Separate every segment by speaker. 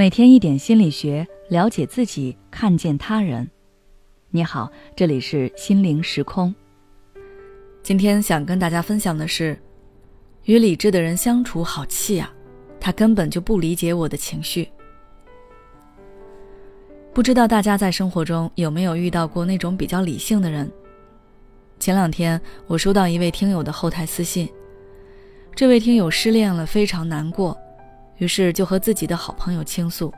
Speaker 1: 每天一点心理学，了解自己，看见他人。你好，这里是心灵时空。今天想跟大家分享的是，与理智的人相处好气啊，他根本就不理解我的情绪。不知道大家在生活中有没有遇到过那种比较理性的人？前两天我收到一位听友的后台私信，这位听友失恋了，非常难过。于是就和自己的好朋友倾诉，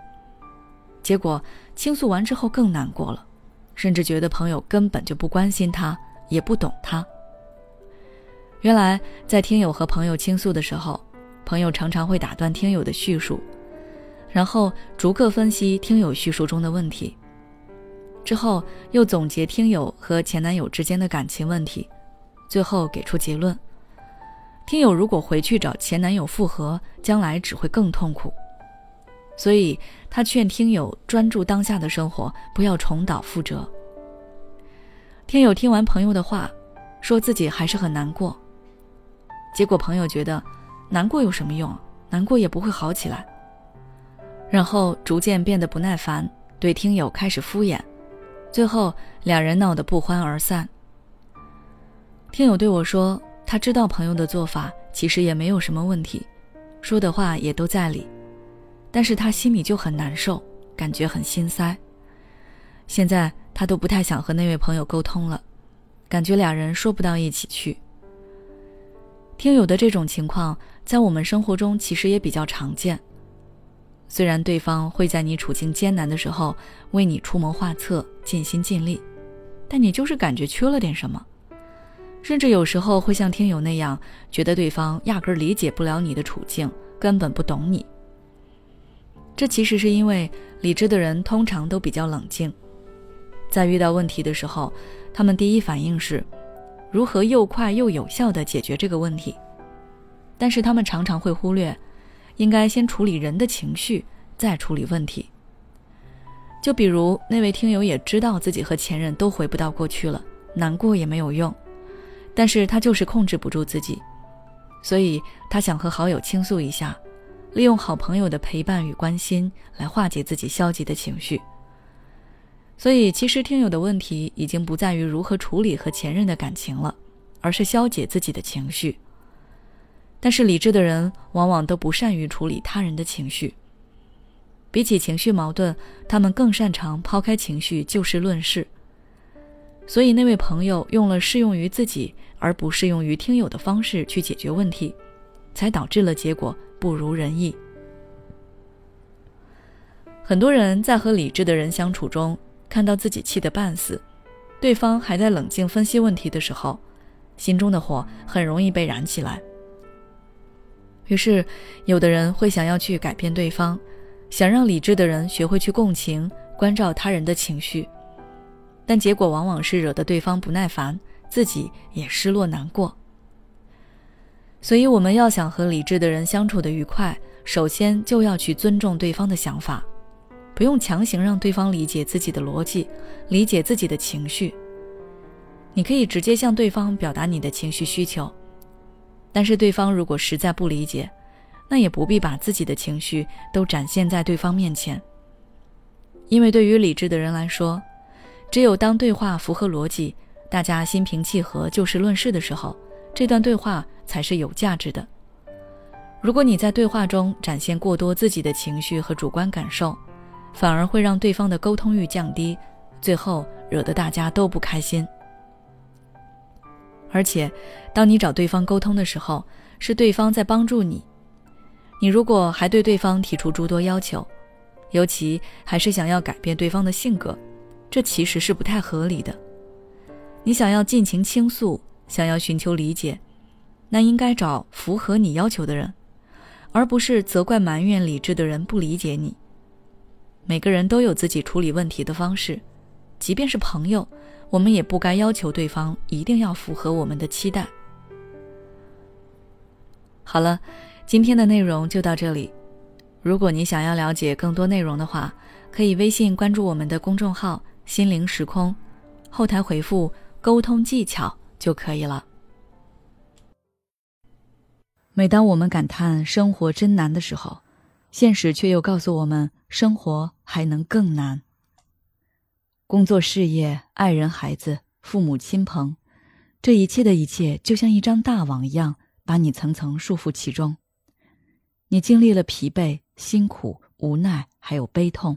Speaker 1: 结果倾诉完之后更难过了，甚至觉得朋友根本就不关心他，也不懂他。原来在听友和朋友倾诉的时候，朋友常常会打断听友的叙述，然后逐个分析听友叙述中的问题，之后又总结听友和前男友之间的感情问题，最后给出结论。听友如果回去找前男友复合，将来只会更痛苦，所以他劝听友专注当下的生活，不要重蹈覆辙。听友听完朋友的话，说自己还是很难过。结果朋友觉得，难过有什么用？难过也不会好起来。然后逐渐变得不耐烦，对听友开始敷衍，最后两人闹得不欢而散。听友对我说。他知道朋友的做法其实也没有什么问题，说的话也都在理，但是他心里就很难受，感觉很心塞。现在他都不太想和那位朋友沟通了，感觉俩人说不到一起去。听友的这种情况在我们生活中其实也比较常见。虽然对方会在你处境艰难的时候为你出谋划策、尽心尽力，但你就是感觉缺了点什么。甚至有时候会像听友那样，觉得对方压根理解不了你的处境，根本不懂你。这其实是因为理智的人通常都比较冷静，在遇到问题的时候，他们第一反应是如何又快又有效地解决这个问题，但是他们常常会忽略，应该先处理人的情绪，再处理问题。就比如那位听友也知道自己和前任都回不到过去了，难过也没有用。但是他就是控制不住自己，所以他想和好友倾诉一下，利用好朋友的陪伴与关心来化解自己消极的情绪。所以，其实听友的问题已经不在于如何处理和前任的感情了，而是消解自己的情绪。但是，理智的人往往都不善于处理他人的情绪，比起情绪矛盾，他们更擅长抛开情绪就事论事。所以那位朋友用了适用于自己而不适用于听友的方式去解决问题，才导致了结果不如人意。很多人在和理智的人相处中，看到自己气得半死，对方还在冷静分析问题的时候，心中的火很容易被燃起来。于是，有的人会想要去改变对方，想让理智的人学会去共情、关照他人的情绪。但结果往往是惹得对方不耐烦，自己也失落难过。所以，我们要想和理智的人相处的愉快，首先就要去尊重对方的想法，不用强行让对方理解自己的逻辑，理解自己的情绪。你可以直接向对方表达你的情绪需求，但是对方如果实在不理解，那也不必把自己的情绪都展现在对方面前，因为对于理智的人来说。只有当对话符合逻辑，大家心平气和、就事论事的时候，这段对话才是有价值的。如果你在对话中展现过多自己的情绪和主观感受，反而会让对方的沟通欲降低，最后惹得大家都不开心。而且，当你找对方沟通的时候，是对方在帮助你。你如果还对对方提出诸多要求，尤其还是想要改变对方的性格。这其实是不太合理的。你想要尽情倾诉，想要寻求理解，那应该找符合你要求的人，而不是责怪埋怨理智的人不理解你。每个人都有自己处理问题的方式，即便是朋友，我们也不该要求对方一定要符合我们的期待。好了，今天的内容就到这里。如果你想要了解更多内容的话，可以微信关注我们的公众号。心灵时空，后台回复“沟通技巧”就可以了。每当我们感叹生活真难的时候，现实却又告诉我们，生活还能更难。工作、事业、爱人、孩子、父母亲朋，这一切的一切，就像一张大网一样，把你层层束缚其中。你经历了疲惫、辛苦、无奈，还有悲痛。